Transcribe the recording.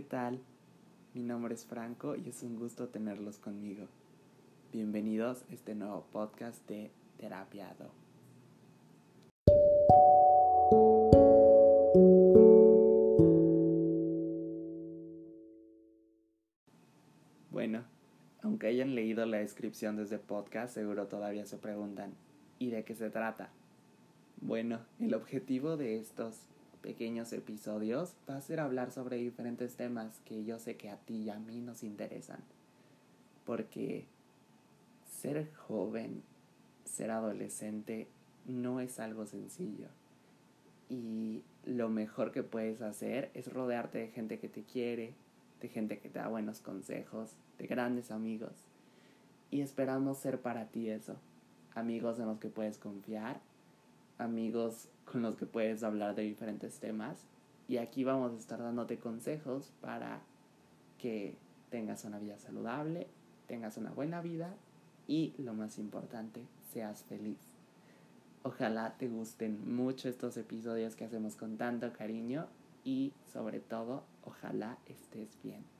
tal? Mi nombre es Franco y es un gusto tenerlos conmigo. Bienvenidos a este nuevo podcast de Terapiado. Bueno, aunque hayan leído la descripción de este podcast, seguro todavía se preguntan, ¿y de qué se trata? Bueno, el objetivo de estos pequeños episodios va a ser hablar sobre diferentes temas que yo sé que a ti y a mí nos interesan. Porque ser joven, ser adolescente, no es algo sencillo. Y lo mejor que puedes hacer es rodearte de gente que te quiere, de gente que te da buenos consejos, de grandes amigos. Y esperamos ser para ti eso. Amigos en los que puedes confiar, amigos con los que puedes hablar de diferentes temas. Y aquí vamos a estar dándote consejos para que tengas una vida saludable, tengas una buena vida y lo más importante, seas feliz. Ojalá te gusten mucho estos episodios que hacemos con tanto cariño y sobre todo, ojalá estés bien.